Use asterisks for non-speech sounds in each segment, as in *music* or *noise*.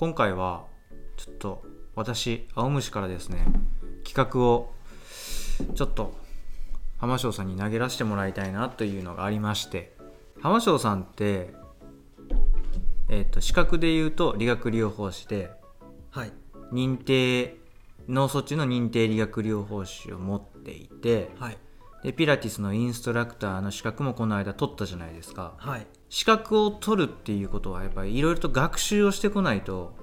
今回はちょっと私青虫からですね企画をちょっと浜翔さんに投げ出してもらいたいなというのがありまして浜翔さんってえっ、と資格で言うと理学療法士ではい。認定脳卒中の認定理学療法士を持っていてはい。でピラティスのインストラクターの資格もこの間取ったじゃないですか。はい資格を取るっていうことはやっぱりいろいろと学習をしてこないと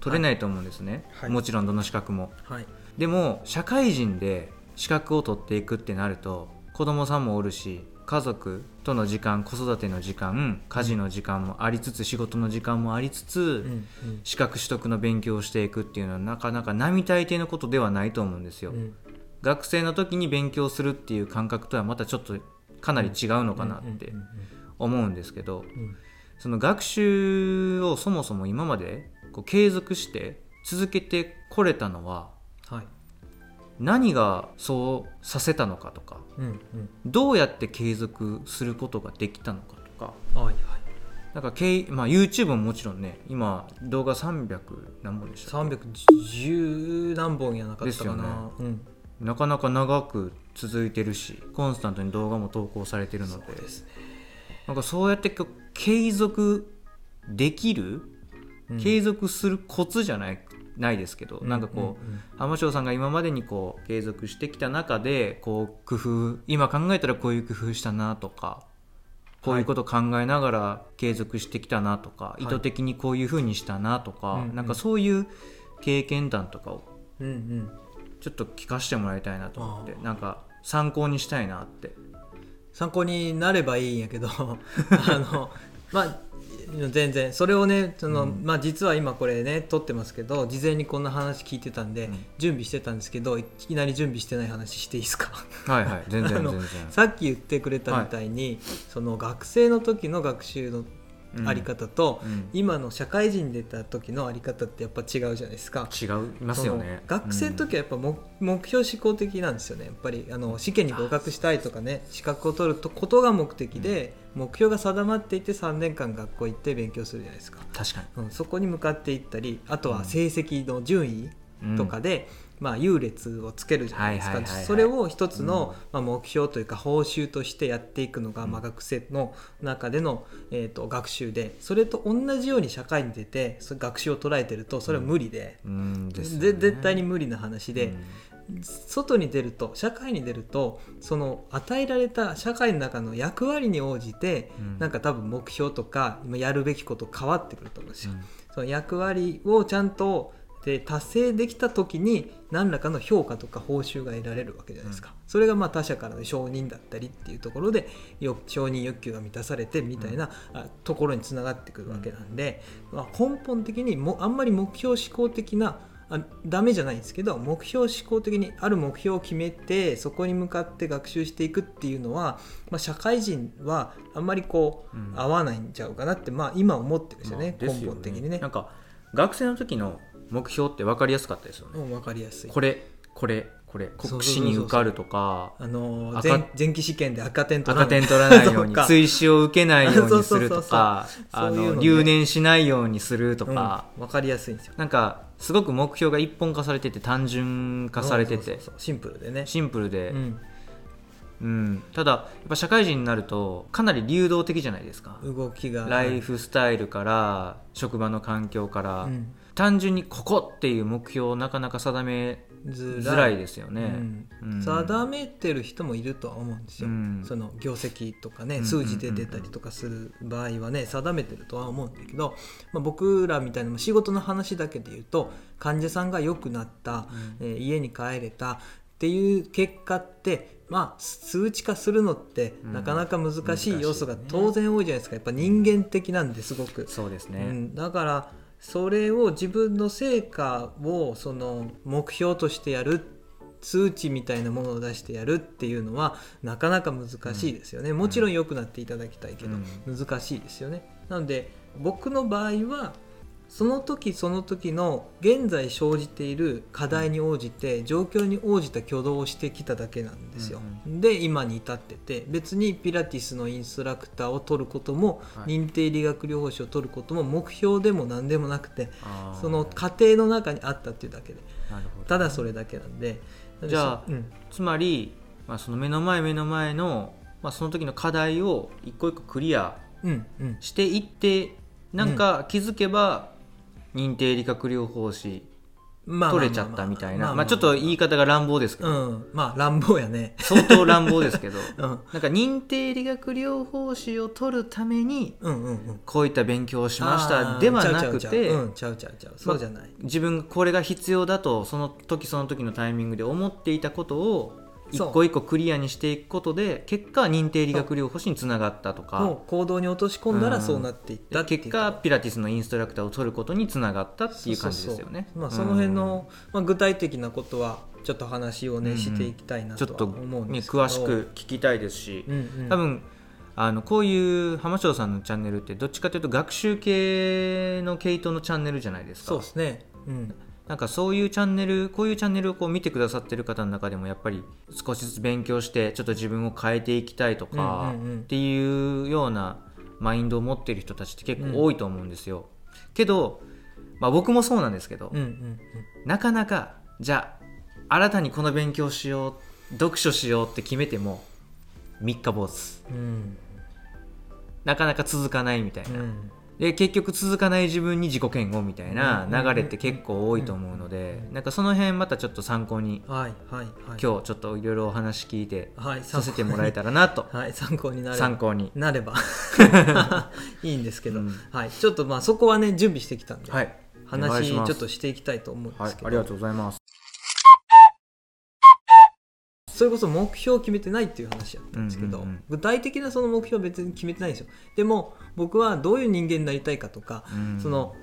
取れないと思うんですね、はい。もちろんどの資格も。はい。でも社会人で資格を取っていくってなると子供さんもおるし家族との時間子育ての時間家事の時間もありつつ仕事の時間もありつつ、うん。資格取得の勉強をしていくっていうのはなかなか並大抵のことではないと思うんですよ、うん。うん学生の時に勉強するっていう感覚とはまたちょっとかなり違うのかなって。うんうん思うんですけどうん。その学習をそもそも今までこう継続して続けてこれたのははい。何がそうさせたのかとかうんうん。どうやって継続することができたのかとかはいはい。なんかけい、まあ、YouTube ももちろんね今動画300何本でしたっけ？310何本やなかったかですよね。な、うん。なかなか長く続いてるしコンスタントに動画も投稿されてるので。そうですねなんかそうやって継続できる、うん。継続するコツじゃないないですけど、なんかこう、うんうん。浜翔さんが今までにこう継続してきた中でこう工夫今考えたらこういう工夫したなとかこういうこと考えながら継続してきたなとか、い。意図的にこういうふうにしたなとか、うんうん。なんかそういう経験談とかをうんうん。ちょっと聞かせてもらいたいなと思ってあなんか参考にしたいなって参考になればいいんやけど *laughs* あのまあ全然。それをねその、うん。まあ、実は今これね撮ってますけど事前にこんな話聞いてたんで、うん。準備してたんですけどいきなり準備してない話していいですか？はいはい。全然さっき言ってくれたみたいに、その学生の時の学習のうんあり方と、うん。今の社会人出た時のあり方ってやっぱ違うじゃないですか。違いますよね。学生の時はやっぱ目,、目標思考的なんですよね。やっぱりあの試験に合格したいとかね資格を取ることが目的で、目標が定まっていて3年間学校行って勉強するじゃないですか、確かうん、そこに向かっていったりあとは成績の順位にとかで、まあ、優劣をつけるじゃないですか、それを一つの、うん。まあ、目標というか報酬としてやっていくのが、うん。まあ、学生の中での、えー、と学習でそれと同じように社会に出てそれ学習を捉えてるとそれは無理で。絶対に無理な話で、うん。外に出ると社会に出るとその与えられた社会の中の役割に応じて、うん。なんか多分目標とか今やるべきこと変わってくると思うんですよ。うん。その役割をちゃんとで達成できた時に何らかの評価とか報酬が得られるわけじゃないですか、それがまあ他者からの承認だったりっていうところでよ承認欲求が満たされてみたいな、あところにつながってくるわけなんで、まあ、根本的にもあんまり目標思考的なあダメじゃないんですけど目標思考的にある目標を決めてそこに向かって学習していくっていうのは、まあ、社会人はあんまりこう、うん。合わないんちゃうかなって、まあ、今思ってるんですよね、まあですよ根本的にね。なんか学生の時の目標って分かりやすかったですよね。うん、分かりやすい。これこれこれ国試に受かるとかあのー赤前前期試験で赤点取らない。ように *laughs* 追試を受けないようにするとか *laughs* 留年しないようにするとか、うん、分かりやすいんですよ。なんかすごく目標が一本化されてて単純化されてて。シンプルでね。シンプルで、ううん。ん、ただやっぱ社会人になるとかなり流動的じゃないですか。動きがライフスタイルから職場の環境から、うん単純にここっていう目標をなかなか定めずづらいですよね、うん。うん。定めてる人もいるとは思うんですよ、うん。その業績とかねうんうん数字で出たりとかする場合はね定めてるとは思うんだけど、まあ、僕らみたいな仕事の話だけで言うと患者さんが良くなった、えー家に帰れたっていう結果ってまあ数値化するのってうん。なかなか難しい要素が当然多いじゃないですか。やっぱ人間的なんですごく。そうですね、うん、だからそれを自分の成果をその目標としてやる数値みたいなものを出してやるっていうのはなかなか難しいですよね、もちろん良くなっていただきたいけど、難しいですよね。なので僕の場合はその時その時の現在生じている課題に応じて状況に応じた挙動をしてきただけなんですよ、で今に至ってて別にピラティスのインストラクターを取ることも、はい。認定理学療法士を取ることも目標でも何でもなくてその過程の中にあったっていうだけで。ただそれだけなんで。じゃあうん。つまり、まあ、その目の前目の前の、まあ、その時の課題を一個一個クリアうんうん。していってなんか気づけば認定理学療法士ま取れちゃったみたいな。ままあちょっと言い方が乱暴ですけうど、ん。まあ乱暴やね。相当乱暴ですけど。*laughs* うん。なんか認定理学療法士を取るためにうんうんうん。こういった勉強をしましあたー。ではなくてうんちゃうちゃうちゃう。そうじゃない、自分がこれが必要だとその時その時のタイミングで思っていたことを一個一個クリアにしていくことで結果認定理学療法士につながったとか。行動に落とし込んだらそうなっていった結果ピラティスのインストラクターを取ることにつながったっていう感じですよね。まあ、その辺の、まあ、具体的なことはちょっと話をね、うんしていきたいなちょっと思うんねですけど。詳しく聞きたいですし、うんうん、多分あのこういう浜翔さんのチャンネルってどっちかというと学習系の系統のチャンネルじゃないですか。そうですね。うんなんかそういうチャンネルこういうチャンネルをこう見てくださってる方の中でもやっぱり少しずつ勉強してちょっと自分を変えていきたいとかっていうようなマインドを持ってる人たちって結構多いと思うんですよ、けど、まあ、僕もそうなんですけど、なかなかじゃあ新たにこの勉強しよう読書しようって決めても三日坊主。うんうん。なかなか続かないみたいな、うんで結局続かない自分に自己嫌悪みたいなうん流れって結構多いと思うのでなんかその辺またちょっと参考にはいはいはい。今日ちょっといろいろお話聞いてはいさせてもらえたらなと。はい参考になれば。参考に。なれば。*laughs* いいんですけど、うん。はいちょっとまあそこはね準備してきたんで、はい。話ちょっとしていきたいと思うんですけど、はいありがとうございますそれこそ目標を決めてないっていう話やったんですけど、うんうんうん。具体的なその目標は別に決めてないんですよ。でも僕はどういう人間になりたいかとか、うん。その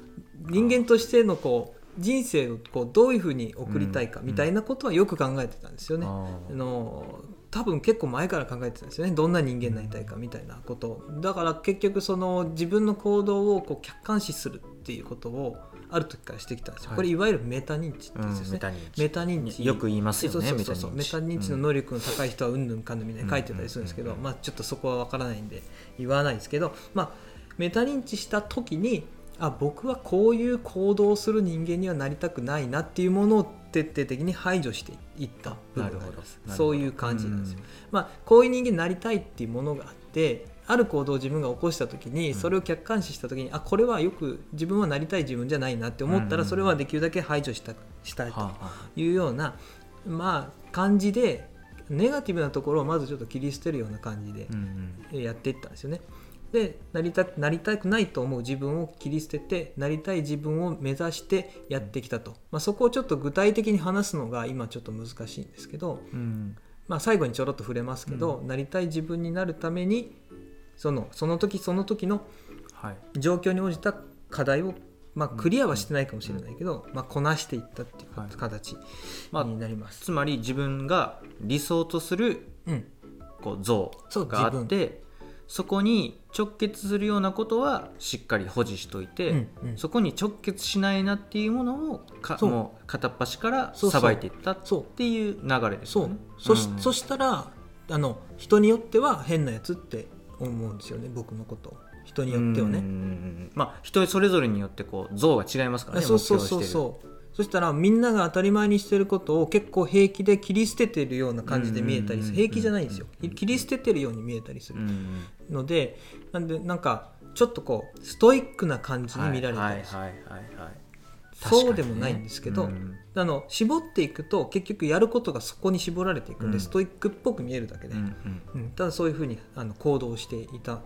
人間としてのこう人生をこうどういうふうに送りたいかみたいなことはよく考えてたんですよね。ああの多分結構前から考えてたんですよね。どんな人間になりたいかみたいなことを。だから結局その自分の行動をこう客観視するっていうことをある時からしてきたんですよ、はい。これいわゆるメタ認知ってやつですね、メタ認知。メタ認知。よく言いますよねそうそうそうそう。メメタ認知の能力の高い人はうんぬんかんぬんみたいに書いてたりするんですけど、うんうん。うんまあ、ちょっとそこは分からないんで言わないですけど、まあ、メタ認知した時にあ僕はこういう行動をする人間にはなりたくないなっていうものを徹底的に排除していった部分があります。なるほど。そういう感じなんですよ、まあ、こういう人間になりたいっていうものがあってある行動を自分が起こした時にうん。それを客観視した時に、あこれはよく自分はなりたい自分じゃないなって思ったうんうん。らそれはできるだけ排除したしたいというような、まあ、感じでネガティブなところをまずちょっと切り捨てるような感じでうんうん。やっていったんですよね。でなりたなりたくないと思う自分を切り捨ててなりたい自分を目指してやってきたと、まあ、そこをちょっと具体的に話すのが今ちょっと難しいんですけど、うん。まあ、最後にちょろっと触れますけど、なりたい自分になるためにそのその時その時のはい。状況に応じた課題を、まあ、クリアはしてないかもしれないけど、まあ、こなしていったっていうはい。形まあになります。つまり自分が理想とするうん。こう像があってそこに直結するようなことはしっかり保持しといて、うんうん。そこに直結しないなっていうものをかもう片っ端からさばいていったっていう流れですそう。よね。そし,、うん。そしたらあの人によっては変なやつって思うんですよね僕のこと。を人によってはね。ね。まあ人それぞれによってこう像が違いますからね。そうそうそうそう。そしたらみんなが当たり前にしてることを結構平気で切り捨ててるような感じで見えたりする。うん。平気じゃないんですよ。切り捨ててるように見えたりする。うん。のでなんでなんかちょっとこうストイックな感じに見られたはいりする。はいはいはいはい。そうでもないんですけど、確かにねあの絞っていくと結局やることがそこに絞られていくんで、うん。ストイックっぽく見えるだけで、うんうん。うん、ただそういうふうにあの行動していた。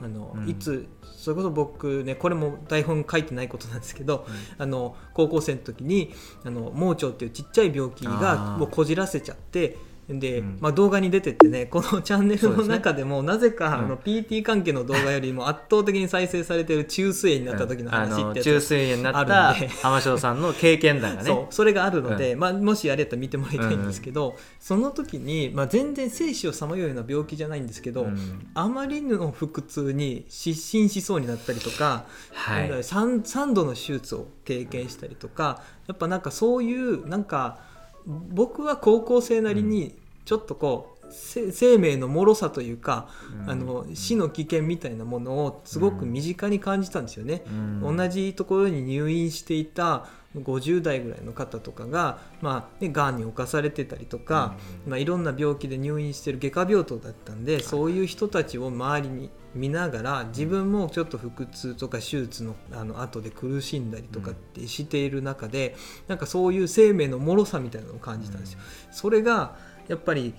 あの、うん。いつそれこそ僕ねこれも台本書いてないことなんですけど、あの高校生の時にあの盲腸っていうちっちゃい病気あがーをこじらせちゃってで、うん。まあ、動画に出てってね *laughs* このチャンネルの中でもなぜか、うん。あの PT 関係の動画よりも *laughs* 圧倒的に再生されてる中水炎になった時のあ話ってやつの中水炎になっあた浜翔さんの経験談がね。そうそれがあるので、まあ、もしあれやったら見てもらいたいんですけど、その時に、まあ、全然生死をさまようような病気じゃないんですけど、うん。あまりの腹痛に失神しそうになったりとか、はい。3, 3度の手術を経験したりとかやっぱなんかそういうなんか僕は高校生なりにちょっとこう、せ生命の脆さというか、うん。あの死の危険みたいなものをすごく身近に感じたんですよね。うん。同じところに入院していた50代ぐらいの方とかが、まあね、がんに侵されてたりとか、まあ、いろんな病気で入院してる外科病棟だったんでそういう人たちを周りに見ながら自分もちょっと腹痛とか手術のあの後で苦しんだりとかってしている中で、なんかそういう生命の脆さみたいなのを感じたんですよ。それがやっぱり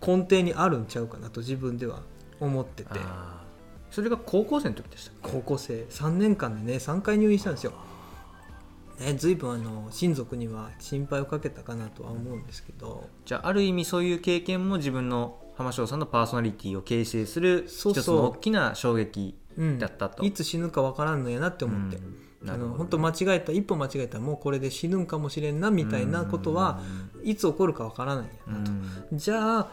根底にあるんちゃうかなと自分では思ってて。それが高校生の時でした高校生。3年間でね3回入院したんですよ。ね、随分あの親族には心配をかけたかなとは思うんですけど。じゃあある意味そういう経験も自分の浜翔さんのパーソナリティを形成するそうそう。一つの大きな衝撃うん。だったと、いつ死ぬかわからんのやなって思って、うんあの本当間違えた一歩間違えたらもうこれで死ぬんかもしれんなみたいなことはいつ起こるかわからないんやうん。なと、じゃあ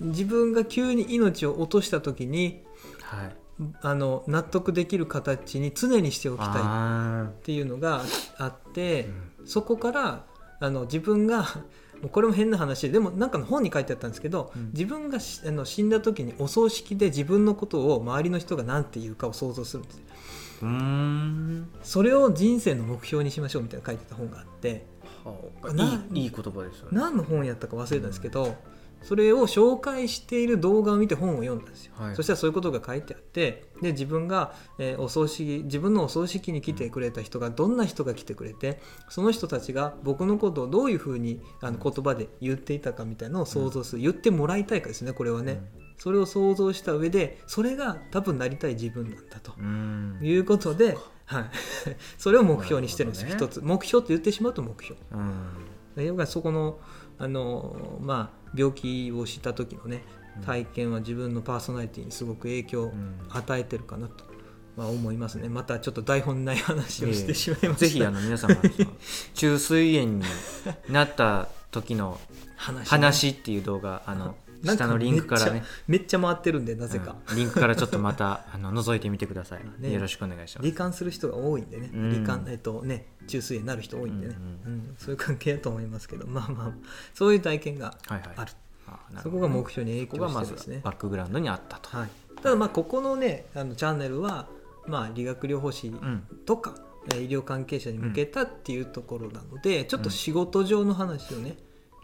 自分が急に命を落とした時にはい。あの納得できる形に常にしておきたいっあていうのがあってー、そこからあの自分がこれも変な話ででもなんかの本に書いてあったんですけど、うん。自分がしあの死んだ時にお葬式で自分のことを周りの人が何て言うかを想像するんですうーん。それを人生の目標にしましょうみたいな書いてた本があって。ないいいい言葉ですよね。何の本やったか忘れたんですけどそれを紹介している動画を見て本を読んだんですよ、はい。そしたらそういうことが書いてあってで自分が、えーお葬式自分のお葬式に来てくれた人がどんな人が来てくれてその人たちが僕のことをどういうふうにあの言葉で言っていたかみたいなのを想像する、言ってもらいたいかですねこれはね、それを想像した上でそれが多分なりたい自分なんだと。うん。いうことで、はい、*laughs* それを目標にしてるんですよ、なるほど一つ。目標って言ってしまうと目標。うん。要はそこのあの、まあ、病気をした時のね体験は自分のパーソナリティにすごく影響をうん。与えてるかなと、まあ、思いますね。またちょっと台本ない話をしてしまいました、ぜひあの皆様中 *laughs* 水炎になった時の話っていう動画あの下のリンクからね。めっちゃ回ってるんでなぜか、うん。リンクからちょっとまた *laughs* あの覗いてみてください、ね。よろしくお願いします。罹患する人が多いんでね、うん。罹患えっとね中水炎になる人多いんでね、ううんん。そういう関係だと思いますけど。まあまあそういう体験がはいはい。ある、あなるそこが目標に影響してますねバックグラウンドにあったと、はい、ただまあここのねあのチャンネルは、まあ、理学療法士うん。とか、えー医療関係者に向けたっていうところなので、ちょっと仕事上の話をね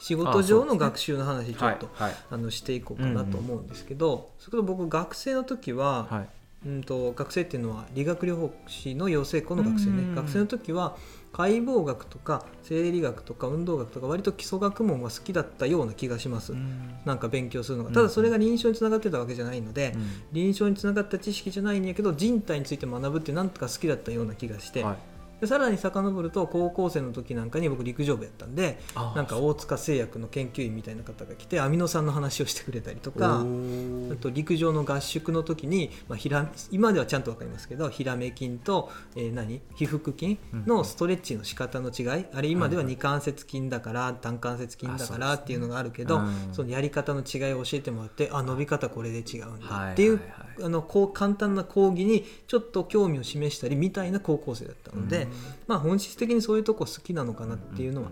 仕事上の学習の話ちょっとはいはい。あのしていこうかなと思うんですけど、それこそ僕学生の時は、はい。うんと学生っていうのは理学療法士の養成校の学生ね、うん学生の時は解剖学とか生理学とか運動学とか割と基礎学問が好きだったような気がします、うん。なんか勉強するのが。うんただそれが臨床につながってたわけじゃないので、うん。臨床につながった知識じゃないんやけど人体について学ぶってなんとか好きだったような気がして、はいでさらに遡ると高校生の時なんかに僕陸上部やったんでなんか大塚製薬の研究員みたいな方が来てアミノ酸の話をしてくれたりとかあと陸上の合宿の時に、まあ、ひら今ではちゃんと分かりますけどヒラメ筋と、えー何？皮腹筋のストレッチの仕方の違い、あれ今では二関節筋だから単関節筋だからっていうのがあるけどうん。そのやり方の違いを教えてもらってあ伸び方これで違うんはいだっていうはいはいあのこう簡単な講義にちょっと興味を示したりみたいな高校生だったので、うん。まあ、本質的にそういうとこ好きなのかなっていうのは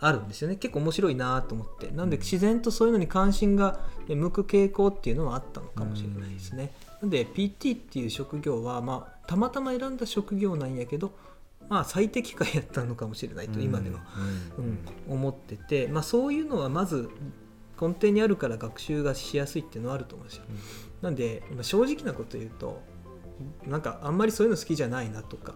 あるんですよね。結構面白いなと思って。なんで自然とそういうのに関心が向く傾向っていうのはあったのかもしれないですね。なんで PT っていう職業は、まあ、たまたま選んだ職業なんやけど、まあ、最適解やったのかもしれないと今では、ううん。ん思ってて、まあ、そういうのはまず根底にあるから学習がしやすいっていうのはあると思うんですよ。なんでまあ正直なこと言うとなんかあんまりそういうの好きじゃないなとか。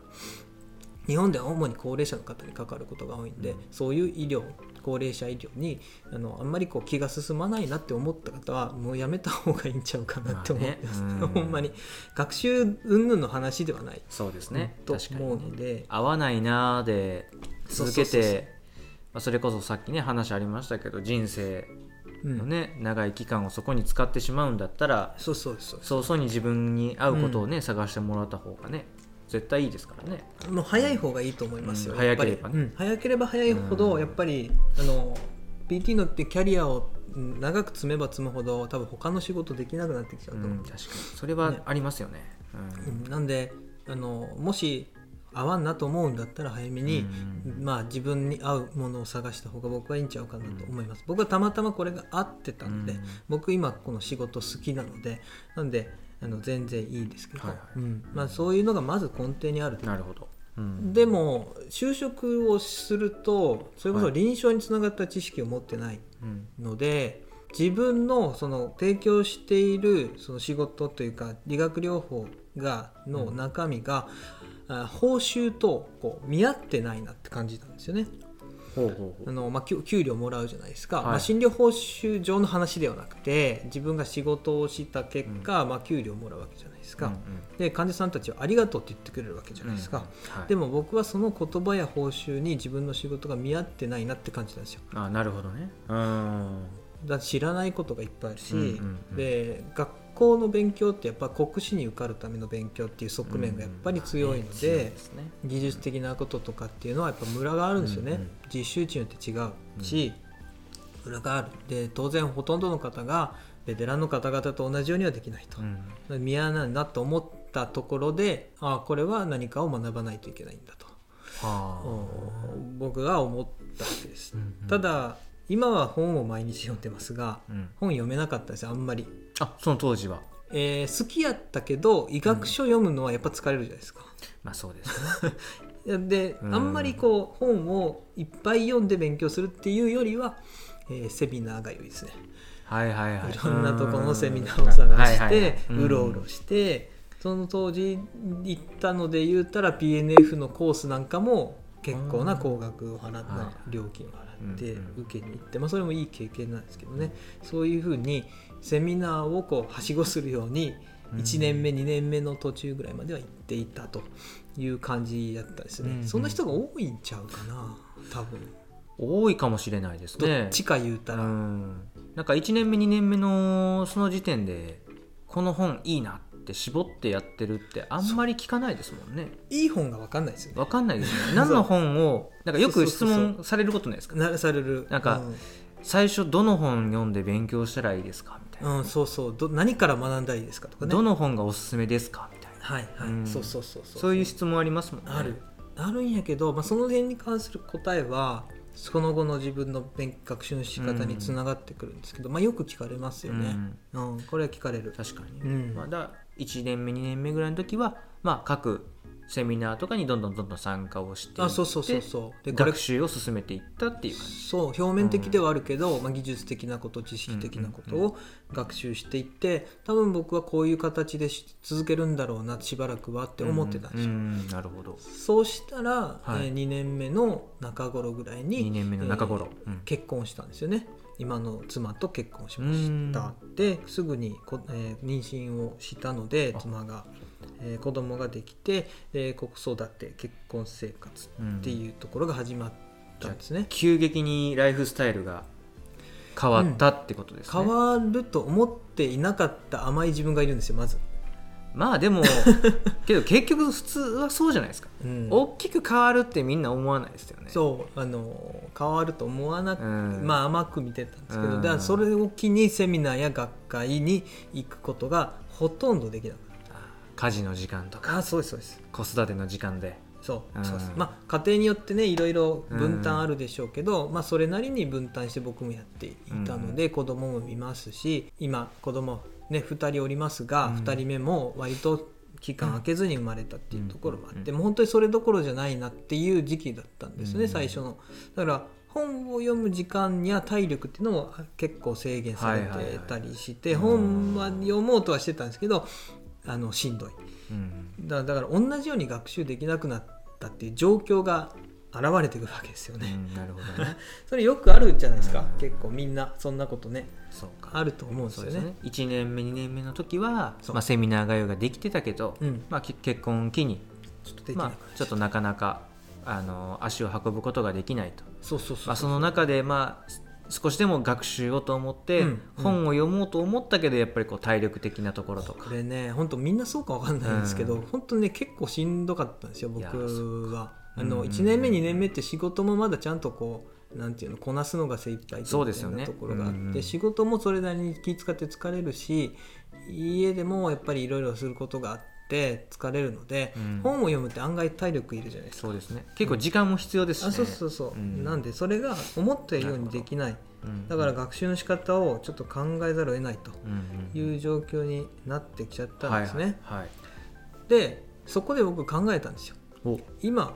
日本では主に高齢者の方にかかることが多いんで、うん。そういう医療高齢者医療にあのあんまりこう気が進まないなって思った方はもうやめた方がいいんちゃうかなって思ってます、まあね。うん。*laughs* ほんまに。学習云々の話ではないそうですね。と思うので。合わないなーで続けてまあそれこそさっきね話ありましたけど人生のね、長い期間をそこに使ってしまうんだったらそうそうそう早々に自分に合うことをね、探してもらった方がね絶対いいですからね。もう早い方がいいと思いますよ、うん。早ければね。うん。早ければ早いほどうん。やっぱりあの PT のってキャリアをうん長く積めば積むほど多分他の仕事できなくなってきちゃうと思う、うん確かに。それはねありますよね。うん。なんであのもし合わんなと思うんだったら早めに、うん。まあ、自分に合うものを探した方が僕はいいんちゃうかなと思います、僕はたまたまこれが合ってたので、うん。僕今この仕事好きなのでなんであの全然いいですけど、はいはい。うん。まあ、そういうのがまず根底にあるとなるほど、うん。でも就職をするとそれこそ臨床につながった知識を持ってないうん。ので、自分のその提供しているその仕事というか理学療法がの中身が、あ報酬とこう見合ってないなって感じたんですよね。あのまあ、給給料もらうじゃないですか、はい。まあ、診療報酬上の話ではなくて自分が仕事をした結果、まあ、給料もらうわけじゃないですか、うんで患者さんたちはありがとうって言ってくれるわけじゃないですか、うんはい。でも僕はその言葉や報酬に自分の仕事が見合ってないなって感じたんですよ。あなるほどね。うん。だ知らないことがいっぱいあるし、うんうんうん。で学校の勉強ってやっぱ国試に受かるための勉強っていう側面がやっぱり強いので、ですね。技術的なこととかっていうのはやっぱムラがあるんですよね、うんうん実習地によって違うし、ムラがある。で当然ほとんどの方がベテランの方々と同じようにはできないと。う、ん。見合わないなと思ったところであこれは何かを学ばないといけないんだと、僕は思ったわけです、うんうん。ただ今は本を毎日読んでますがあ、うん、本読めなかったですあんまり、あその当時は。えー好きやったけど医学書読むのはやっぱ疲れるじゃないですか、まあそうです *laughs* で、うんあんまりこう本をいっぱい読んで勉強するっていうよりは、えーセミナーが良いですね。はいはいはい。いろんなところのセミナーを探してはいうろうろしてその当時行ったので言ったら PNF のコースなんかも結構な高額を払って、はい。料金を払ってうんうん受けに行って、まあ、それもいい経験なんですけどね。そういうふうにセミナーをこうはしごするようにうん。1年目2年目の途中ぐらいまでは行っていたという感じだったですね、うんうん。そんな人が多いんちゃうかな多分。多いかもしれないですどねっちか言うたうら、ん。なんか1年目2年目のその時点でこの本いいなって絞ってやってるってあんまり聞かないですもんね。いい本が分かんないですよね。わかんないですね。何の本をなんかよく質問されることないですかなされるなんか最初どの本読んで勉強したらいいですかうん、うんそうそう。ど何から学んだらいいですかとかね。どの本がおすすめですかみたいな。はいはい、うん。そうそうそうそう。そういう質問ありますもんね。ある。あるんやけど、まあ、その辺に関する答えはその後の自分の勉学習の仕方につながってくるんですけど、まあ、よく聞かれますよね、うん。これは聞かれる。確かに、うん。まあ、だ1年目2年目ぐらいの時は、まあ、各セミナーとかにどんどんどんどん参加をしてそうそうそうそう。で学習を進めていったっていう感じ。そう表面的ではあるけど、まあ、技術的なこと知識的なことを学習していって多分僕はこういう形でし続けるんだろうなしばらくはって思ってたんですよ、うんうんなるほど。そうしたら、はい。え2年目の中頃ぐらいに2年目の中頃、えーうん。結婚したんですよね。今の妻と結婚しました。ですぐにこ、えー妊娠をしたのであ。妻が、えー子供ができて、えー子育て結婚生活っていうところが始まったんですね、急激にライフスタイルが変わったってことですね、変わると思っていなかった甘い自分がいるんですよまず、まあでも *laughs* けど結局普通はそうじゃないですか、うん。大きく変わるってみんな思わないですよね。そうあの変わると思わなく、うん。まあ甘く見てたんですけど、うん。だからそれを機にセミナーや学会に行くことがほとんどできなかっ家事の時間とたかあそうですそうです。子育ての時間で。そう,、うん。そうです。まあ家庭によってねいろいろ分担あるでしょうけど、まあそれなりに分担して僕もやっていたので、子供も見ますし今子供ね2人おりますが、うん。2人目も割と期間空けずに生まれたっていうところもあって、うん。もう本当にそれどころじゃないなっていう時期だったんですね、うん。最初の。だから本を読む時間や体力っていうのも結構制限されてたりして、本は読もうとはしてたんですけどあのしんどい。うん。だだから同じように学習できなくなったっていう状況が現れてくるわけですようね、んなるほどね。*laughs* それよくあるじゃないですか、うん。結構みんなそんなことねそうか。あると思うんですよね。ね。1年目2年目の時は、まあ、セミナー通いができてたけど、うん。まあ、き結婚を機に、ちょっとまあ、ちょっとなかなかあの足を運ぶことができないと、そうそうそう、まあ、その中で、まあ、少しでも学習をと思って、うん本を読もうと思ったけどやっぱりこう体力的なところとか。これね本当みんなそうかわかんないんですけど、うん。本当ね結構しんどかったんですよ僕は。あうんの1年目2年目って仕事もまだちゃんとこうなんていうのこなすのが精一杯みたそうですよね。いなところがあって、うんうん。仕事もそれなりに気使って疲れるし家でもやっぱりいろいろすることがあって疲れるので、うん。本を読むって案外体力いるじゃないですか。そうですね。結構時間も必要ですし、ねあそうそうそう、うん。なんでそれが思ったようにできない。うん。だから学習の仕方をちょっと考えざるを得ないという状況になってきちゃったんですね、はいはい。でそこで僕考えたんですよ。お。今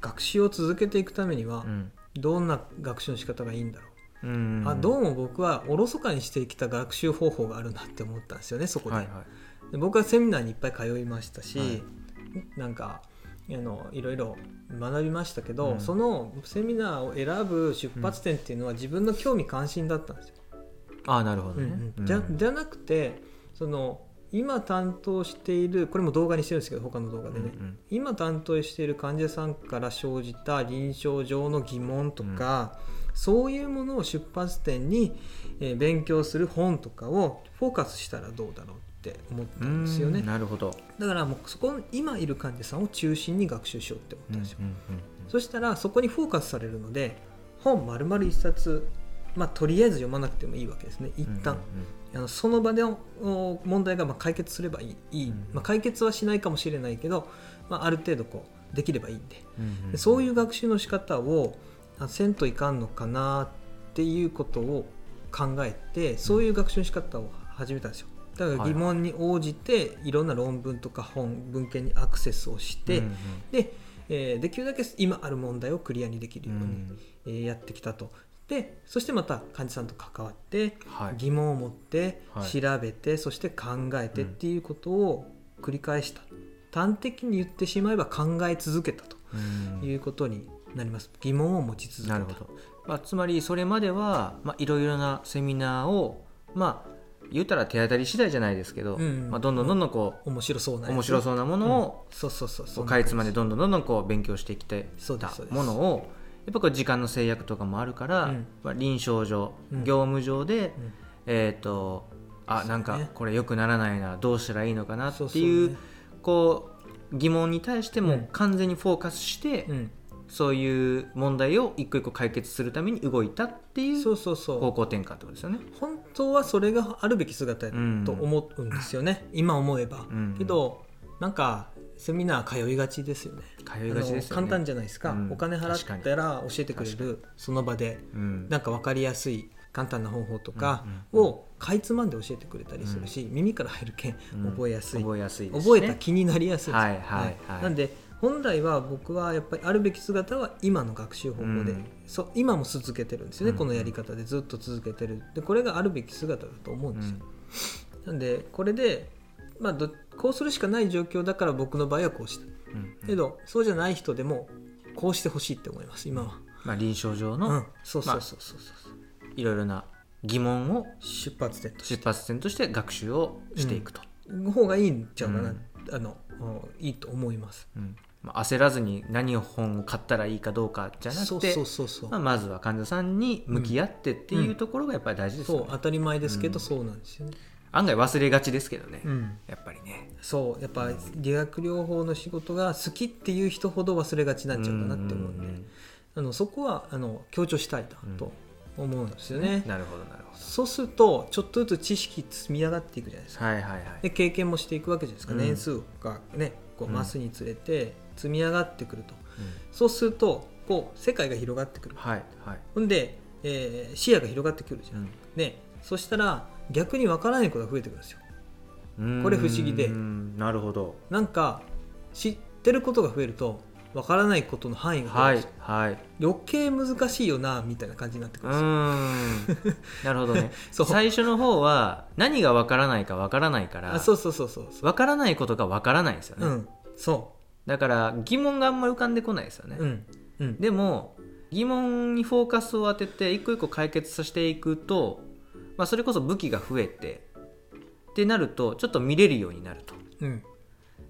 学習を続けていくためにはうん。どんな学習の仕方がいいんだろう、うんあどうも僕はおろそかにしてきた学習方法があるなって思ったんですよねそこで,、はいはで僕はセミナーにいっぱい通いましたし、はい。なんかあのいろいろ学びましたけど、うん。そのセミナーを選ぶ出発点っていうのは自分の興味関心だったんですよ。いあなるほどね、うんうん。じゃうん。じゃなくてその今担当しているこれも動画にしてるんですけど他の動画でね、うん今担当している患者さんから生じた臨床上の疑問とか、そういうものを出発点に、えー勉強する本とかをフォーカスしたらどうだろうって思ったうんんですよね。なるほど、だからもうそこの今いる患者さんを中心に学習しようって思ったんですよ、そしたらそこにフォーカスされるので本丸々一冊まあとりあえず読まなくてもいいわけですね。一うん旦、あのその場でお問題がまあ解決すればいい。まあ、解決はしないかもしれないけど、まあ、ある程度こうできればいいんでうんうん。でそういう学習の仕方をあせんといかんのかなっていうことを考えてそういう学習の仕方を始めたんですよだから疑問に応じていろんな論文とか本文献にアクセスをして、うんうん。で、えーできるだけ今ある問題をクリアにできるように、うん。えーやってきたと。でそしてまた患者さんと関わってはい。疑問を持ってはい。調べて、そして考えてっていうことを繰り返した、端的に言ってしまえば考え続けたとうん。いうことになります。疑問を持ち続けた。まあ、つまりそれまでは、まあ、いろいろなセミナーをまあ言ったら手当たり次第じゃないですけど、うん。うんまあ、どんどんどんどんこ面白そうなう面白うそうなものをそうそうそう。こそうかいつまでどんどんどんどんこう勉強してきてたものをやっぱこう時間の制約とかもあるから、うん。まあ、臨床上、うん。業務上で、うん。えっ、とあなんかこれ良くならないなどうしたらいいのかなっていうね。こう疑問に対してもうん。完全にフォーカスして、うんそういう問題を一個一個解決するために動いたっていうそうそうそう。方向転換ってことですよね。本当はそれがあるべき姿やと思うんですよね、今思えば、うん。けどなんかセミナー通いがちですよね。通いがちです簡単じゃないですか、うん。お金払ったら教えてくれるその場でうん。なんか分かりやすい簡単な方法とかうんうんをかいつまんで教えてくれたりするし、耳から入るけんうん。覚えやすい、覚えやすい覚えた気になりやすいです。よはいはい。はい。なんで本来は僕はやっぱりあるべき姿は今の学習方法で、うん。そう今も続けてるんですよね、うん。このやり方で。ずっと続けてる。でこれがあるべき姿だと思うんですよ、なんでこれで、まあ、どこうするしかない状況だから僕の場合はこうした。うん。うんけどそうじゃない人でもこうしてほしいって思います今は、まあ、臨床上の、うん、そうそうそうそうそう、いろいろな疑問を出発点とし出発点として学習をしていくと、ての方がいいんちゃうかな、うん。あのうんいいと思います。うん。まあ、焦らずに何を本を買ったらいいかどうかじゃなくてそうそうそうそう、まあ、まずは患者さんに向き合ってっていうところがやっぱり大事ですよね、そう当たり前ですけど、うん。そうなんですよね、案外忘れがちですけどね、うん。やっぱりね。そうやっぱ理学療法の仕事が好きっていう人ほど忘れがちなんちゃうかなって思うんで、んあのそこはあの強調したいなと思うんですよね、なるほどなるほそうするとちょっとずつ知識積み上がっていくじゃないですか、どはいはいはい。で経験もしていくわけじゃないですか、うん。年数がねこううん。増すにつれて積み上がってくると、うん。そうするとこう世界が広がってくる。はいはい。ほんで、えー視野が広がってくるじゃん、ねそしたら逆に分からないことが増えてくるんですよ。うん。これ不思議で。うんなるほど。なんか知ってることが増えると分からないことの範囲が増えはいるんですよ、はい余計難しいよなみたいな感じになってくうるんですよ、ん。なるほどね。*laughs* そう。最初の方は何がわからないかわからないからあそうそうそうそうわからないことがわからないですよね、うん。そだから疑問があんまり浮かんでこないですよね、ううん。うん。でも疑問にフォーカスを当てて一個一個解決させていくと、まあ、それこそ武器が増えてってなるとちょっと見れるようになると。うん。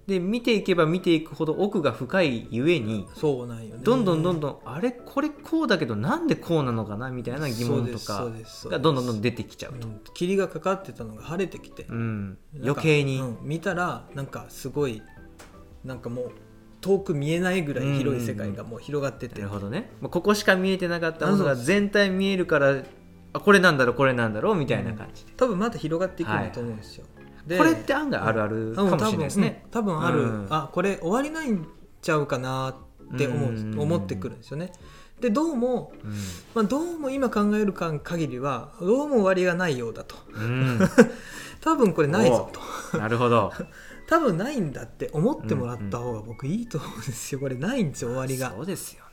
で見ていけば見ていくほど奥が深いゆえにそうなんよね。どんどんどんどんあれこれこうだけどなんでこうなのかなみたいな疑問とかがどんどんどんどん出てきちゃうと、うん。霧がかかってたのが晴れてきて、うん、余計に、うん。見たらなんかすごいなんかもう遠く見えないぐらい広い世界がもう広がってて、なるほどね。ここしか見えてなかったものが全体見えるからあこれなんだろうこれなんだろうみたいな感じで、多分まだ広がっていくんだと思うんですよ、でこれって案外あるあるかもしれないですね、多分,、ある、うん。あこれ終わりないんちゃうかなって思う、うん思ってくるんですよね。でどうも、うん。まあ、どうも今考えるか限りはどうも終わりがないようだと。うん。*laughs* 多分これないぞと。なるほど *laughs* 多分ないんだって思ってもらった方が僕いいと思うんですよ。これないんですよ終わりが。そうですよ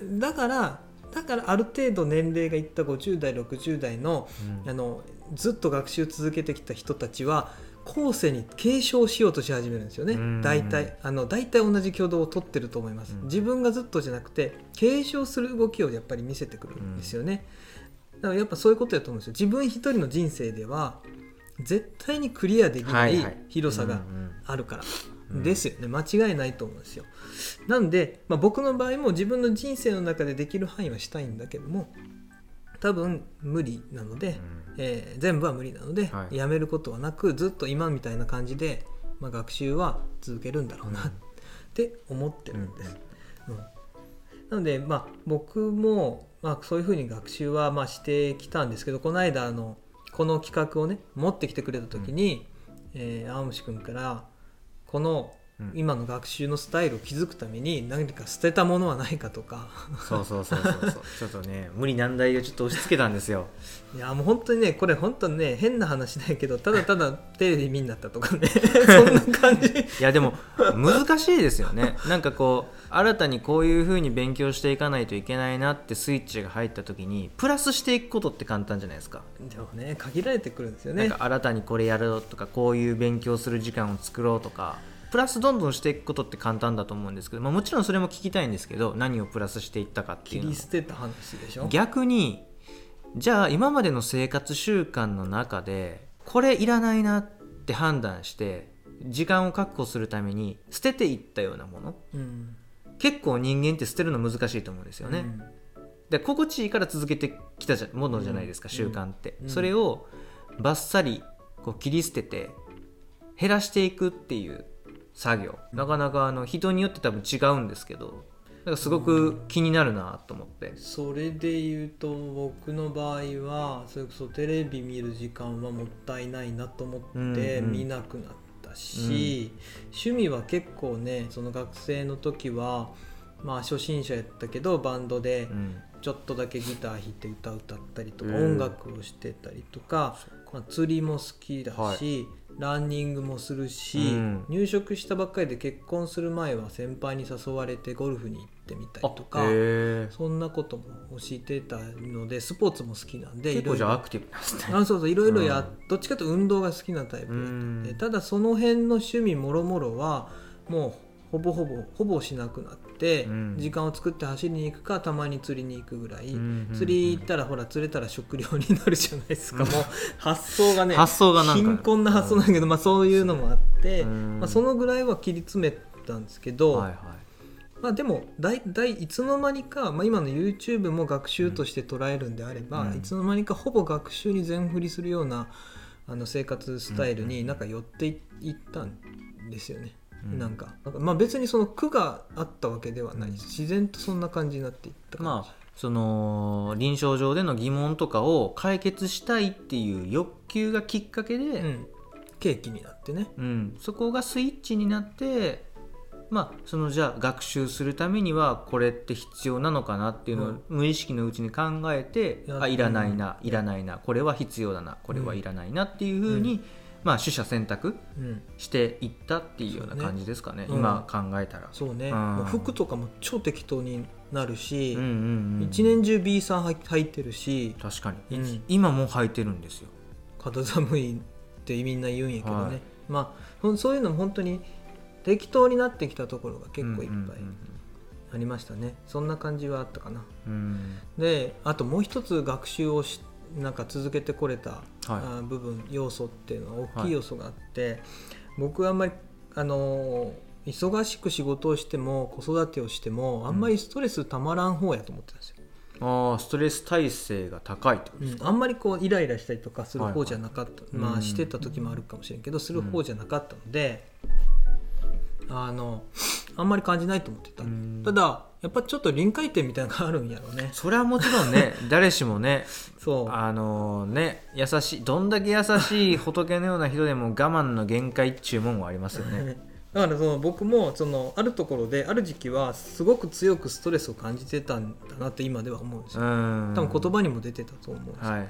ね、だからだからある程度年齢がいった50代60代のうん。あのずっと学習続けてきた人たちは後世に継承しようとし始めるんですよね。うん大体あの大体同じ挙動を取ってると思います、うん。自分がずっとじゃなくて継承する動きをやっぱり見せてくるんですよね、だからやっぱそういうことだと思うんですよ。自分一人の人生では絶対にクリアできない広さがうんうん。あるから、うん。ですよね。間違いないと思うんですよ。なんで、まあ、僕の場合も自分の人生の中でできる範囲はしたいんだけども多分無理なので、えー全部は無理なので、はい。やめることはなくずっと今みたいな感じで、まあ、学習は続けるんだろうなうん。って思ってるんです。うん。なので、まあ、僕も、まあ、そういうふうに学習はまあしてきたんですけどこの間あのこの企画をね持ってきてくれた時に、えー青虫君からこのうん。今の学習のスタイルを築くために何か捨てたものはないかとか。そうそうそうそうそう。*laughs* ちょっとね無理難題をちょっと押し付けたんですよ。いやもう本当にねこれ本当にね変な話だけどただただテレビ見んなったとかね。*laughs* そんな感じ。いやでも難しいですよね。なんかこう新たにこういうふうに勉強していかないといけないなってスイッチが入った時にプラスしていくことって簡単じゃないですか。でもね限られてくるんですよね。なんか新たにこれやろうとかこういう勉強する時間を作ろうとか。プラスどんどんしていくことって簡単だと思うんですけど、まあ、もちろんそれも聞きたいんですけど何をプラスしていったかっていう切り捨てた話でしょ？逆にじゃあ今までの生活習慣の中でこれいらないなって判断して時間を確保するために捨てていったようなもの。うん結構人間って捨てるの難しいと思うんですよね、うん。で心地いいから続けてきたものじゃないですか、うん。習慣って、うん。それをバッサリこう切り捨てて減らしていくっていう作業。なかなかあの人によって多分違うんですけどだからすごく気になるなと思って、それで言うと僕の場合はそれこそテレビ見る時間はもったいないなと思ってうんうん。見なくなったし、趣味は結構ねその学生の時はまあ初心者やったけどバンドでうん。ちょっとだけギター弾いて歌歌ったりとか、うん。音楽をしてたりとか、まあ、釣りも好きだし、ランニングもするし、うん。入職したばっかりで結婚する前は先輩に誘われてゴルフに行ってみたりとか。そんなことも教えてたのでスポーツも好きなんで結構じゃあアいクティブなんですね。ろいろあそうそういろいろや、うん。どっちかというと運動が好きなタイプだったんで。うん。ただその辺の趣味もろもろはもうほぼほぼほぼしなくなって、うん。時間を作って走りに行くかたまに釣りに行くぐらい、うん釣り行ったらほら釣れたら食料になるじゃないですか、もう発想がね発想がなんか。貧困な発想なんだけど、まあ、そういうのもあって、うん。まあ、そのぐらいは切り詰めたんですけど、はいはい。まあ、でもだいだいいつの間にか、まあ、今の YouTube も学習として捉えるんであれば、うん。いつの間にかほぼ学習に全振りするようなあの生活スタイルになんか寄っていいったんですよね。うん。なんかまあ、別にその苦があったわけではないし自然とそんな感じになっていった感じ。まあその臨床上での疑問とかを解決したいっていう欲求がきっかけで、うん、契機になってね。うん。そこがスイッチになってまあそのじゃあ学習するためにはこれって必要なのかなっていうのをうん。無意識のうちに考えて、やあいらないな、うんいらないなこれは必要だなこれはいらないなっていうふうに、まあ取捨選択うん、していったっていうような感じですかね。うん今考えたら。そうね、うん。服とかも超適当になるし、うんうんうん、一年中 B さん履履いてるし確かに、うん。今もう履いてるんですよ。肌寒いってみんな言うんやけどね、はい。まあそういうのも本当に適当になってきたところが結構いっぱいうんありましたね、そんな感じはあったかな。うんうん。であともう一つ学習をしなんか続けてこれた、はい。あ部分要素っていうのは大きい要素があって、僕はあんまりあの忙しく仕事をしても子育てをしてもあんまりストレスたまらん方やと思ってたんですよ、ああストレス耐性が高いってことですか、うん。あんまりこうイライラしたりとかするはいはい方じゃなかった、うんまあしてた時もあるかもしれんけどする方じゃなかったので、あのあんまり感じないと思ってた、うん。ただやっぱちょっと臨界点みたいなのがあるんやろうね。それはもちろんね *laughs* 誰しもねそう。あのね優しいどんだけ優しい仏のような人でも我慢の限界っちゅうもんはありますよね *laughs* だからその僕もそのあるところである時期はすごく強くストレスを感じてたんだなって今では思うんですうよ、ん。多分言葉にも出てたと思うんですよ、はいはい。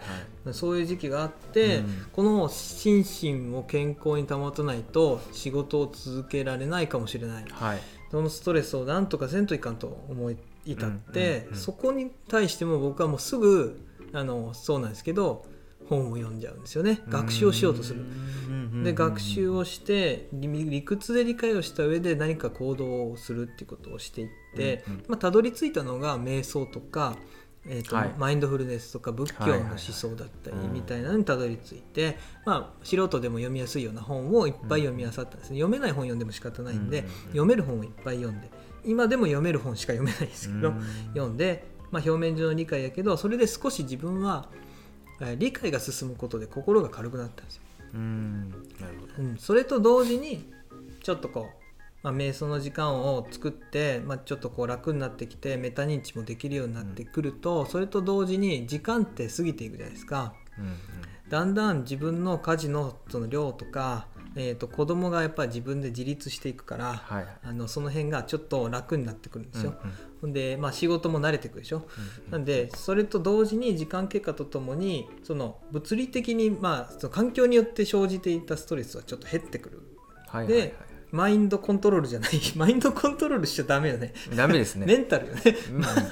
そういう時期があって、うん。この心身を健康に保たないと仕事を続けられないかもしれない。はい。そのストレスをなんとかせんといかんと思い至って、うんうんうん。そこに対しても僕はもうすぐあのそうなんですけど本を読んじゃうんですよね。学習をしようとする。で学習をして理理屈で理解をした上で何か行動をするっていうことをしていって、うんうん。まあ、たどり着いたのが瞑想とか、えーとはい。マインドフルネスとか仏教の思想だったりみたいなのにたどり着いて、まあ、素人でも読みやすいような本をいっぱい読み漁ったんですね、読めない本読んでも仕方ないんで、読める本をいっぱい読んで今でも読める本しか読めないですけど、うん。読んで、まあ、表面上の理解やけどそれで少し自分はえー理解が進むことで心が軽くなったんですよ。うん。なるほど。うん、それと同時にちょっとこう、まあ、瞑想の時間を作って、まあ、ちょっとこう楽になってきてメタ認知もできるようになってくると、それと同時に時間って過ぎていくじゃないですか。うんうん。だんだん自分の家事のその量とか、えー、と子供がやっぱり自分で自立していくから、はい。あのその辺がちょっと楽になってくるんですよ、うんうんほんで、まあ、仕事も慣れてくるでしょ、うん。なんでそれと同時に時間経過とともにその物理的に、まあ、その環境によって生じていたストレスはちょっと減ってくる。はいはいはい。でマインドコントロールじゃない *laughs* マインドコントロールしちゃダメよね。ダメですね。メンタルよね。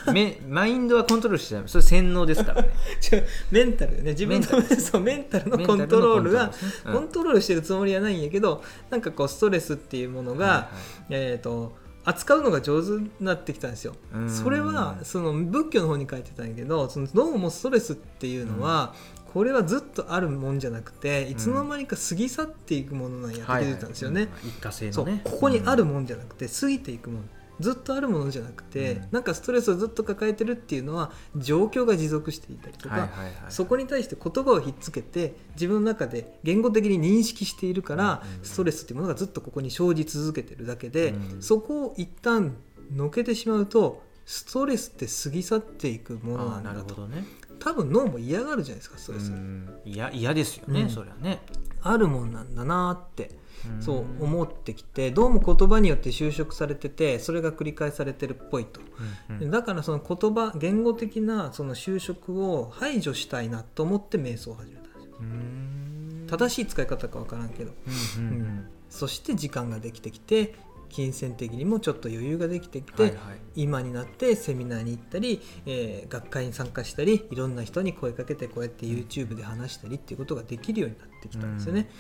うん。めマインドはコントロールしちゃダメ。それ洗脳ですからね。*laughs* メンタルよね。自分のメンタル。*laughs* そうメンタルのコントロールがコントロールしてるつもりはないんやけどなんかこうストレスっていうものが、はいはいえー、と扱うのが上手になってきたんですよ。うん。それはその仏教の方に書いてたんやけどそのどうもストレスっていうのは、これはずっとあるもんじゃなくていつの間にか過ぎ去っていくものなんやってたんですよね、うん。一過性のね。ここにあるもんじゃなくて過ぎていくものずっとあるものじゃなくて、うん。なんかストレスをずっと抱えてるっていうのは状況が持続していたりとか、はいはいはいそこに対して言葉をひっつけて自分の中で言語的に認識しているから、うんうんストレスっていうものがずっとここに生じ続けてるだけで、うん。そこを一旦のけてしまうとストレスって過ぎ去っていくものなんだと。なるほどね多分脳も嫌がるじゃないですかストレス、うん。いや嫌ですよね、うん。そりゃね、あるもんなんだなってん。そう思ってきてどうも言葉によって修飾されててそれが繰り返されてるっぽいと、うんうん。だからその言葉言語的なその修飾を排除したいなと思って瞑想を始めたんですよ。うん。正しい使い方か分からんけど。うんうんうん。うん。そして時間ができてきて金銭的にもちょっと余裕ができてきて、はいはい。今になってセミナーに行ったり、えー学会に参加したりいろんな人に声かけてこうやって YouTube で話したりっていうことができるようになってきたんですよね、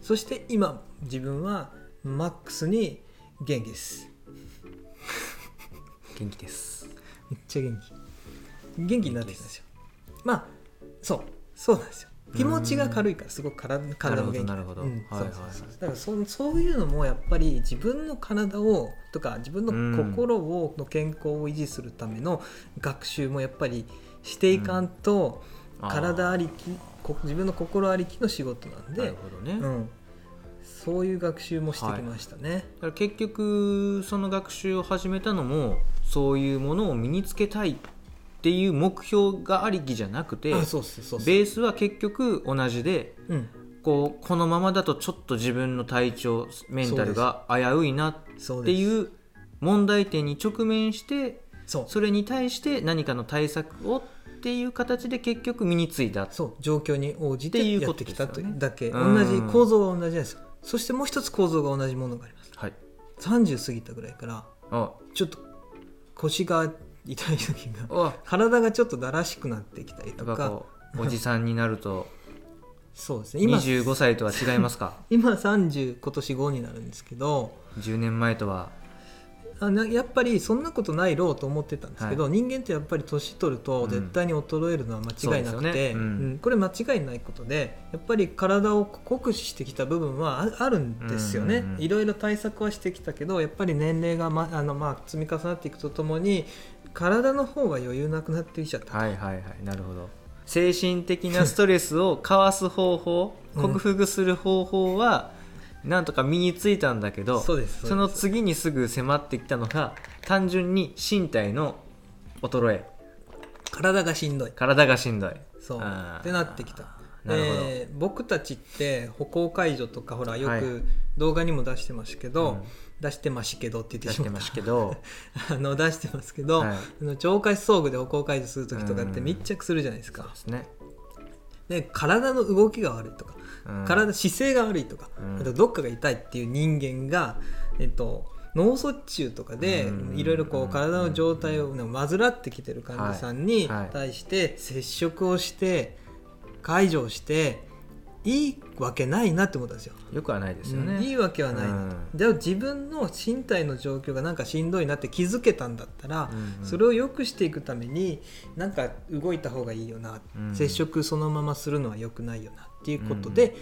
そして今自分はマックスに元気です。元気です。めっちゃ元気。元気になってきたんですよ。まあそう。そうなんですよ気持ちが軽いからすごく体体も元気。なるほどだからそそういうのもやっぱり自分の体をとか自分の心をの健康を維持するための学習もやっぱりしていかんと、うん。体ありきこ自分の心ありきの仕事なんでなる、ほどね、だかうん、そういう学習もしてきましたね。ら結局その学習を始めたのもそういうものを身につけたいっていう目標がありきじゃなくてベースは結局同じでうん。こうこのままだとちょっと自分の体調メンタルが危ういなっていう問題点に直面してそれに対して何かの対策をっていう形で結局身についた。そう。状況に応じてやってきたというだけ、うん。同じ構造は同じなんですよ。そしてもう一つ構造が同じものがあります。はい。30過ぎたぐらいからあ。ちょっと腰が痛い時があ体がちょっとだらしくなってきたりやとかおじさんになると。*laughs* そうですね。今25歳とは違いますか？*laughs* 今30今年5になるんですけど。10年前とは？あなやっぱりそんなことないろうと思ってたんですけど、人間ってやっぱり年取ると絶対に衰えるのは間違いなくて、ね。うん。うん。これ間違いないことでやっぱり体を酷使してきた部分はああるんですよね、いろいろ対策はしてきたけどやっぱり年齢が、まあのまあ、積み重なっていくとともに体の方が余裕なくなってきちゃった、はいはいはい。なるほど。精神的なストレスをかわす方法うん。克服する方法はなんとか身についたんだけどそうですその次にすぐ迫ってきたのが単純に身体の衰え。体がしんどい。体がしんどい。そう。ってなってきた。なるほど、で僕たちって歩行介助とかほらよはい。く動画にも出してますけど、うん出してますけどって言って出してますけど。*laughs* あの出してますけど、はい。あの超過遭遇で歩行介助する時とかってうん。密着するじゃないですか。で、すね、で体の動きが悪いとか、うん。体姿勢が悪いとか、うん。あとどっかが痛いっていう人間が、えっと、脳卒中とかでうん。いろいろこう体の状態をね患ってきてる患者さんに対して接触をして介助をしていいわけないなって思ったんですよ。よくはないですよね、うん。いいわけはない。なと、うん。でも自分の身体の状況がなんかしんどいなって気づけたんだったら、うんうん。それを良くしていくためになんか動いた方がいいよな、うん。接触そのままするのは良くないよなっていうことで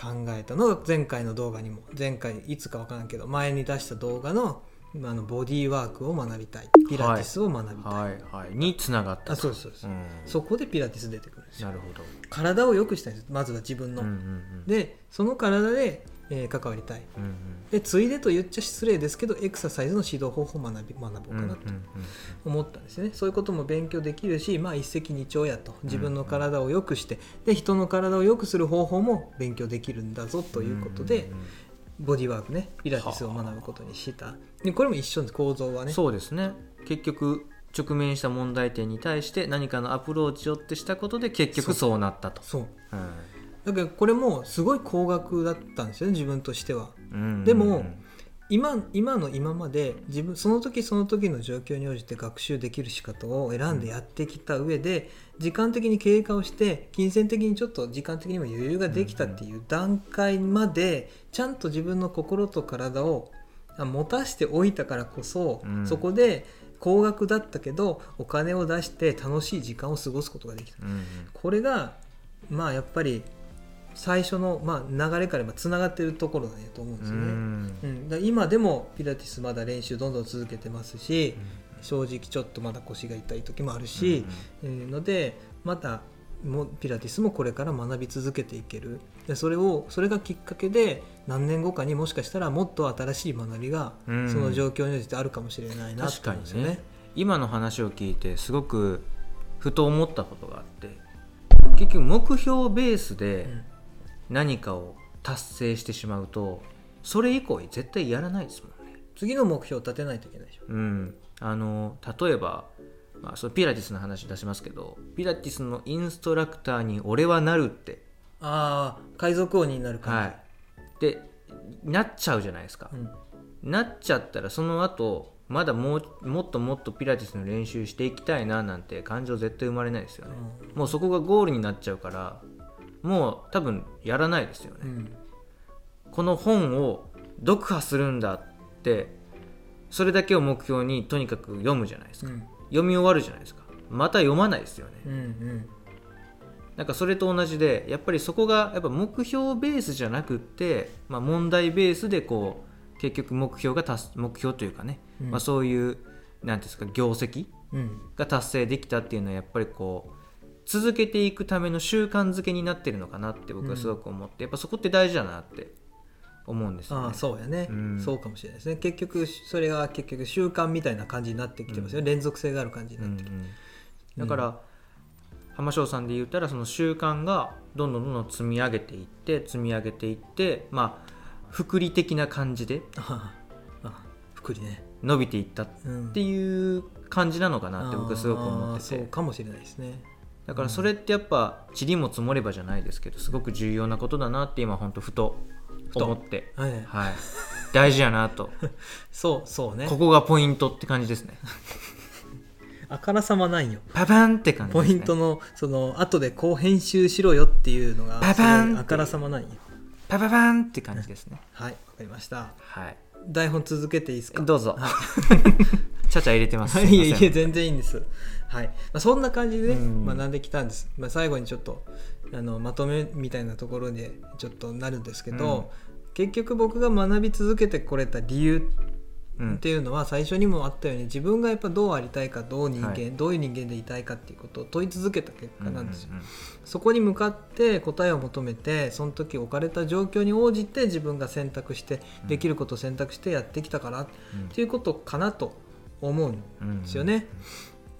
考えたの。が前回の動画にも。前回いつか分からんけど前に出した動画のあのボディーワークを学びたい。ピラティスを学びたい、はいはい。につながったあそうですそう。です、うん。そこでピラティス出てくる。んですよ。なるほど、体を良くしたいんです。まずは自分の、うんうんうん。でその体で、えー関わりたい。うんうん。でついでと言っちゃ失礼ですけどエクササイズの指導方法を学び学ぼうかなとうんうん思ったんですね、そういうことも勉強できるし、まあ、一石二鳥やと。自分の体を良くして。で人の体を良くする方法も勉強できるんだぞということで、んんん。ボディワークねピラティスを学ぶことにした。でこれも一緒です。構造はね。そうですね。結局直面した問題点に対して何かのアプローチをってしたことで結局そう。なったと。そう。うん。だからこれもすごい高額だったんですよね自分としては。うん。うんうんでも今今の今まで自分その時その時の状況に応じて学習できる仕方を選んでやってきた上で、時間的に経過をして金銭的にちょっと時間的にも余裕ができたっていう段階までちゃんと自分の心と体をあ持たしておいたからこそ、うん。そこで高額だったけどお金を出して楽しい時間を過ごすことができた。うんうん。これがまあやっぱり最初の、まあ、流れからつながってるところなんやと思うんですよね。うん。うん、今でもピラティスまだ練習どんどん続けてますし、正直ちょっとまだ腰が痛い時もあるし、えーのでまたもピラティスもこれから学び続けていけるでそれをそれがきっかけで何年後かにもしかしたらもっと新しい学びがうんその状況に応じてあるかもしれないな確かにと思うんですよねね。今の話を聞いてすごくふと思ったことがあって結局目標ベースで何かを達成してしまうとそれ以降絶対やらないですもんね。次の目標を立てないといけないでしょ。うん、あの例えば、まあ、そのピラティスの話出しますけどピラティスのインストラクターに俺はなるって、ああ海賊王になる感はい、でなっちゃうじゃないですか。なっちゃったらその後まだもうもっともっとピラティスの練習していきたいななんて感情絶対生まれないですよね、もうそこがゴールになっちゃうからもう多分やらないですよね、うん。この本を読破するんだってそれだけを目標にとにかく読むじゃないですか、うん。読み終わるじゃないですか。また読まないですよね。うんうんなんかそれと同じでやっぱりそこがやっぱ目標ベースじゃなくって、まあ、問題ベースでこう結局目標が達目標というかね、うん。まあ、そういうなんていうんですか業績うん。が達成できたっていうのはやっぱりこう続けていくための習慣づけになってるのかなって僕はすごく思って、やっぱそこって大事だなって思うんですよね。ああそうやね、うん。そうかもしれないですね。結局それが結局習慣みたいな感じになってきてますよ、連続性がある感じになってきて、うんうん。だから、浜翔さんで言ったらその習慣がどんどんどんどん積み上げていって積み上げていってまあ福利的な感じで *laughs* 福利ね、伸びていったっうん、ていう感じなのかなって僕はすごく思ってて。そうかもしれないですね。だからそれってやっぱ塵も積もればじゃないですけどすごく重要なことだなって今本当ふと思って。はい、はい。大事やなと。*laughs* そうそうね。ここがポイントって感じですね *laughs* あからさまないよ。パパンって感じね。ポイントのその後でこう編集しろよっていうのがパパンあからさまないよ。パパパンって感じですね。はいわかりました。はい。台本続けていいですか？どうぞ。は *laughs* ちゃちゃ入れてます。い、*laughs* いえいえ全然いいんです。はい、まあ、そんな感じでねうん。学んできたんです、まあ、最後にちょっとあのまとめみたいなところでちょっとなるんですけど、結局僕が学び続けてこれた理由うんっていうのは最初にもあったように自分がやっぱどうありたいかどう人間、はい。どういう人間でいたいかっていうことを問い続けた結果なんですよ、うんうんうんそこに向かって答えを求めてその時置かれた状況に応じて自分が選択してできることを選択してやってきたからっていうことかなと思うんですよね。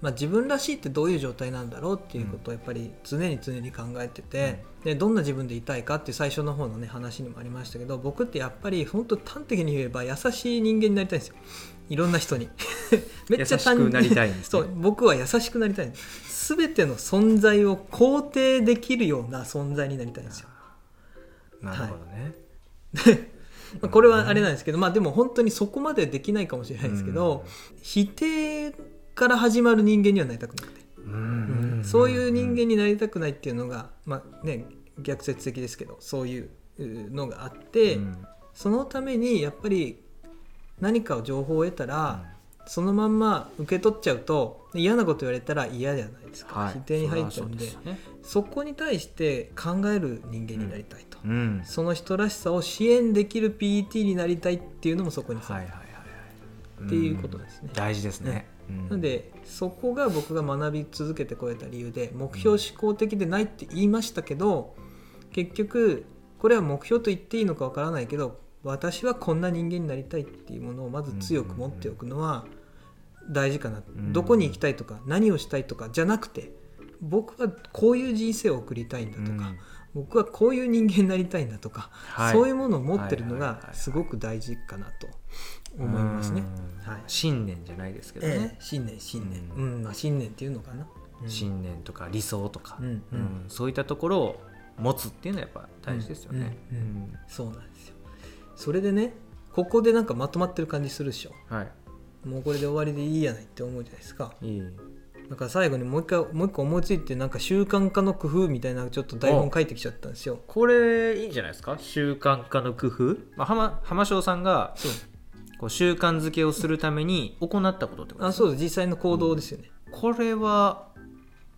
まあ、自分らしいってどういう状態なんだろうっていうことをやっぱり常に常に考えてて、でどんな自分でいたいかっていう最初の方のね話にもありましたけど僕ってやっぱり本当端的に言えば優しい人間になりたいんですよ。いろんな人に。*laughs* めっちゃ単優しくなりたいんですね。そう僕は優しくなりたいんです。全ての存在を肯定できるような存在になりたいんですよ。なるほどね、まあ *laughs* これはあれなんですけど、まあでも本当にそこまでできないかもしれないですけど、否定から始まる人間にはなりたくなくて、うん。そういう人間になりたくないっていうのが、まあね、逆説的ですけどそういうのがあって、うん。そのためにやっぱり何かを情報を得たら、そのまんま受け取っちゃうと嫌なこと言われたら嫌じゃないですか、はい。否定に入っちゃうんで。そこに対して考える人間になりたいと。うん。その人らしさを支援できる PT になりたいっていうのもそこにさ、はいはいはいはい。っていうことですね。ん。大事ですね、うんなのでそこが僕が学び続けてこれた理由で目標思考的でないって言いましたけど結局これは目標と言っていいのかわからないけど私はこんな人間になりたいっていうものをまず強く持っておくのは大事かな、ん。どこに行きたいとか何をしたいとかじゃなくて僕はこういう人生を送りたいんだとか、うん。僕はこういう人間になりたいんだとか、はい。そういうものを持ってるのがすごく大事かなと思いますね。うん。はい。信念じゃないですけどね、ええ信念信念、ううんまあ、信念っていうのかな、うん。信念とか理想とか、うん。うん。うん。そういったところを持つっていうのはやっぱ大事ですよね。うん。うん。そうなんですよ。それでねここでなんかまとまってる感じするでしょ。うんはい。もうこれで終わりでいいやないって思うじゃないですか。いい。だから最後にもう一回もう一個思いついてなんか習慣化の工夫みたいなちょっと台本書いてきちゃったんですよ。これいいんじゃないですか？習慣化の工夫、まあ、浜浜翔さんがこう習慣づけをするために行ったことってことですか？あそうです。実際の行動ですよね、これは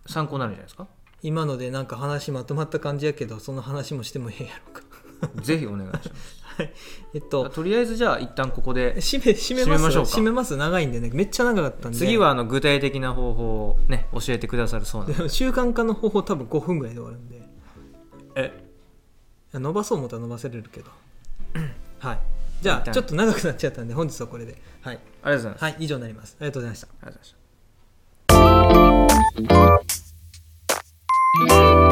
参考になるんじゃないですか？今のでなんか話まとまった感じやけどその話もしてもええやろうか。*laughs* ぜひお願いします。えっととりあえずじゃあ一旦ここで締め締めます？締めましょうか。締めます？長いんでね。めっちゃ長かったんで。次はあの具体的な方法をね教えてくださるそうなので。習慣化の方法多分5分ぐらいで終わるんで。いえや伸ばそう思ったら伸ばせれるけど。*clears throat* はいじゃあちょっと長くなっちゃったんで本日はこれで。はい。ありがとうございます。はい以上になります。ありがとうございました。ありがとうございました。